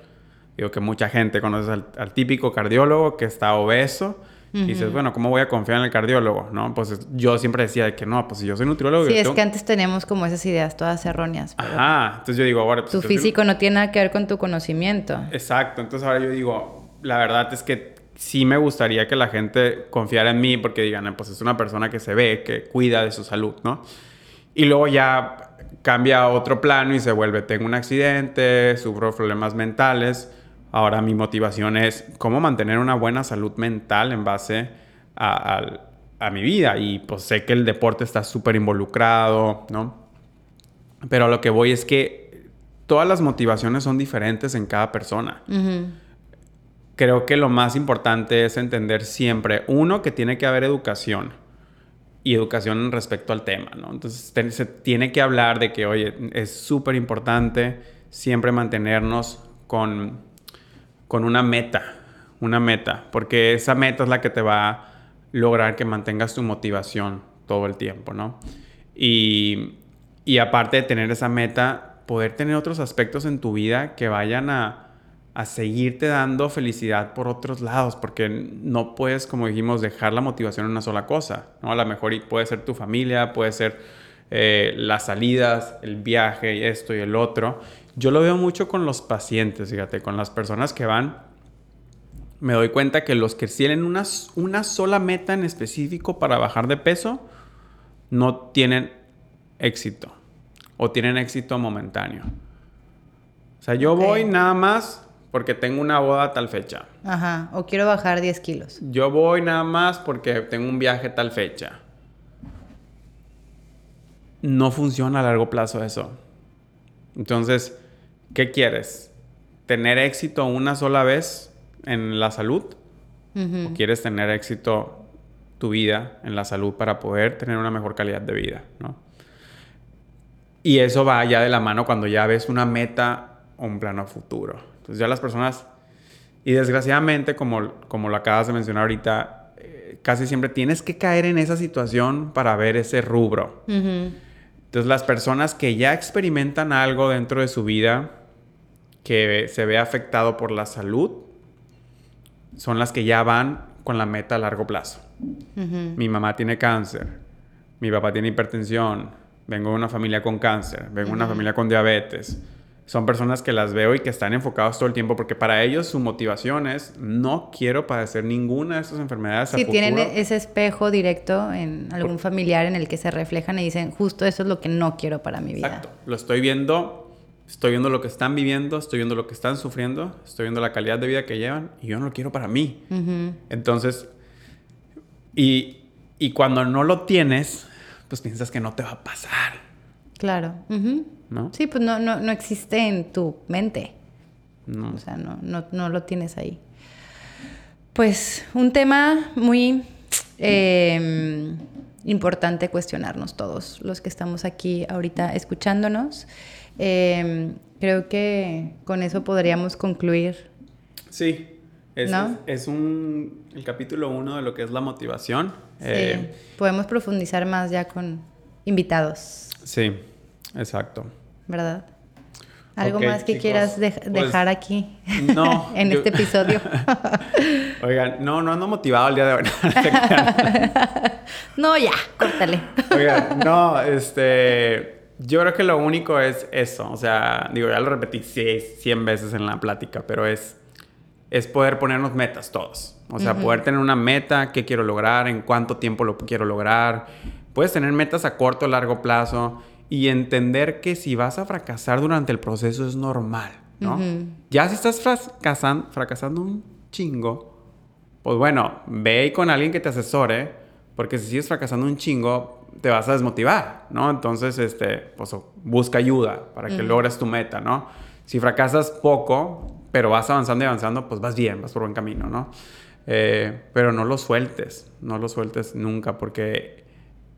Digo que mucha gente conoce al, típico cardiólogo que está obeso. Y dices, bueno, ¿cómo voy a confiar en el cardiólogo? ¿No? Pues yo siempre decía que no, pues si yo soy nutriólogo... Sí, es que antes tenemos como esas ideas todas erróneas. Ajá, entonces yo digo, ahora... Pues, tu físico no tiene nada que ver con tu conocimiento. Exacto, entonces ahora yo digo, la verdad es que sí me gustaría que la gente confiara en mí porque digan, pues es una persona que se ve, que cuida de su salud, ¿no? Y luego ya cambia a otro plano y se vuelve, tengo un accidente, sufro problemas mentales Ahora mi motivación es cómo mantener una buena salud mental en base a, mi vida. Y pues sé que el deporte está súper involucrado, ¿no? Pero lo que voy es que todas las motivaciones son diferentes en cada persona. Creo que lo más importante es entender siempre, uno, que tiene que haber educación y educación respecto al tema, ¿no? Entonces se tiene que hablar de que, oye, es súper importante siempre mantenernos con con una meta, una meta, porque esa meta es la que te va a lograr que mantengas tu motivación todo el tiempo, ¿no? Y, y aparte de tener esa meta, poder tener otros aspectos en tu vida que vayan a, a seguirte dando felicidad por otros lados, porque no puedes, como dijimos, dejar la motivación en una sola cosa, ¿no? A lo mejor puede ser tu familia, puede ser eh, las salidas, el viaje, esto y el otro. Yo lo veo mucho con los pacientes, fíjate, con las personas que van. Me doy cuenta que los que tienen una, una sola meta en específico para bajar de peso no tienen éxito o tienen éxito momentáneo. O sea, yo voy nada más porque tengo una boda tal fecha. Ajá, o quiero bajar 10 kilos. Yo voy nada más porque tengo un viaje tal fecha. No funciona a largo plazo eso. Entonces, ¿Qué quieres? ¿Tener éxito una sola vez en la salud? ¿O quieres tener éxito tu vida en la salud para poder tener una mejor calidad de vida? ¿no? Y eso va ya de la mano cuando ya ves una meta o un plano futuro. Entonces ya las personas, y desgraciadamente, como, como lo acabas de mencionar ahorita, eh, casi siempre tienes que caer en esa situación para ver ese rubro. Entonces las personas que ya experimentan algo dentro de su vida, que se ve afectado por la salud son las que ya van con la meta a largo plazo. Mi mamá tiene cáncer, mi papá tiene hipertensión, vengo de una familia con cáncer, vengo de una familia con diabetes. Son personas que las veo y que están enfocados todo el tiempo porque para ellos su motivación es no quiero padecer ninguna de esas enfermedades. Si tienen ese espejo directo en algún familiar en el que se reflejan y dicen justo eso es lo que no quiero para mi vida. Exacto. Lo estoy viendo Estoy viendo lo que están viviendo, estoy viendo lo que están sufriendo, estoy viendo la calidad de vida que llevan y yo no lo quiero para mí. Entonces, y, y, cuando no lo tienes, pues piensas que no te va a pasar. Claro. ¿No? Sí, pues no, no, no existe en tu mente. No. O sea, no, no, no lo tienes ahí. Pues un tema muy em, importante cuestionarnos todos los que estamos aquí ahorita escuchándonos. Em, creo que con eso podríamos concluir. Sí, es, es, un, el capítulo uno de lo que es la motivación. Sí, eh, podemos profundizar más ya con invitados. Sí, exacto. ¿Verdad? ¿Algo más que quieras pues, dejar aquí no, en este episodio? Oigan, no, no ando motivado el día de hoy. no, ya, córtale. Oigan, no, este yo creo que lo único es eso. O sea, digo, ya lo repetí 100 veces en la plática, pero es, es poder ponernos metas todos. O sea, poder tener una meta, qué quiero lograr, en cuánto tiempo lo quiero lograr, puedes tener metas a corto o largo plazo y entender que si vas a fracasar durante el proceso es normal, ¿no? Ya si estás fracasando, fracasando un chingo, pues bueno, ve con alguien que te asesore, porque si sigues fracasando un chingo, te vas a desmotivar, ¿no? Entonces, este, pues busca ayuda para que logres tu meta, ¿no? Si fracasas poco, pero vas avanzando y avanzando, pues vas bien, vas por buen camino, ¿no? Eh, pero no lo sueltes, no lo sueltes nunca, porque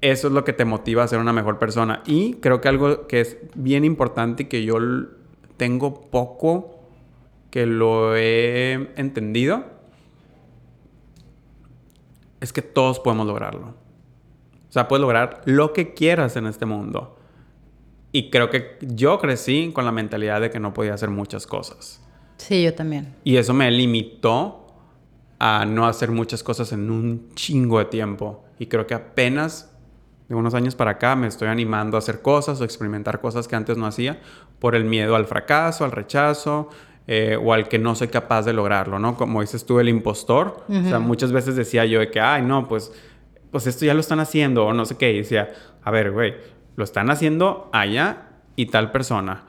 eso es lo que te motiva a ser una mejor persona. Y creo que algo que es bien importante y que yo tengo poco que lo he entendido es que todos podemos lograrlo. O sea, puedes lograr lo que quieras en este mundo. Y creo que yo crecí con la mentalidad de que no podía hacer muchas cosas. Sí, yo también. Y eso me limitó a no hacer muchas cosas en un chingo de tiempo. Y creo que apenas de unos años para acá me estoy animando a hacer cosas o experimentar cosas que antes no hacía por el miedo al fracaso, al rechazo eh, o al que no soy capaz de lograrlo, ¿no? Como dices tú, el impostor. O sea, muchas veces decía yo de que, ay, no, pues, pues esto ya lo están haciendo o no sé qué. Y decía, a ver, güey, lo están haciendo allá y tal persona.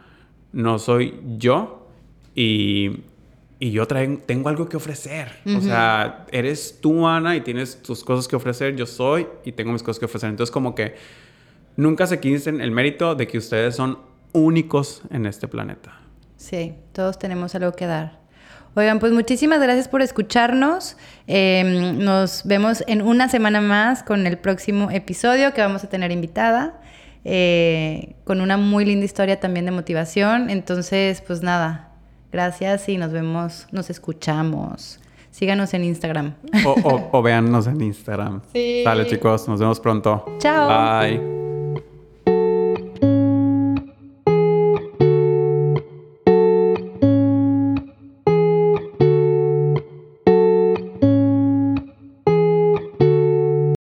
No soy yo y y yo tengo algo que ofrecer. O sea, eres tú, Ana, y tienes tus cosas que ofrecer. Yo soy y tengo mis cosas que ofrecer. Entonces, como que nunca se quiten el mérito de que ustedes son únicos en este planeta. Sí, todos tenemos algo que dar. Oigan, pues muchísimas gracias por escucharnos. Em, nos vemos en una semana más con el próximo episodio que vamos a tener invitada. Eh, con una muy linda historia también de motivación. Entonces, pues nada, Gracias y nos vemos, nos escuchamos. Síganos en Instagram. O, o, o véannos en Instagram. Sí. Dale chicos, nos vemos pronto. Chao. Bye.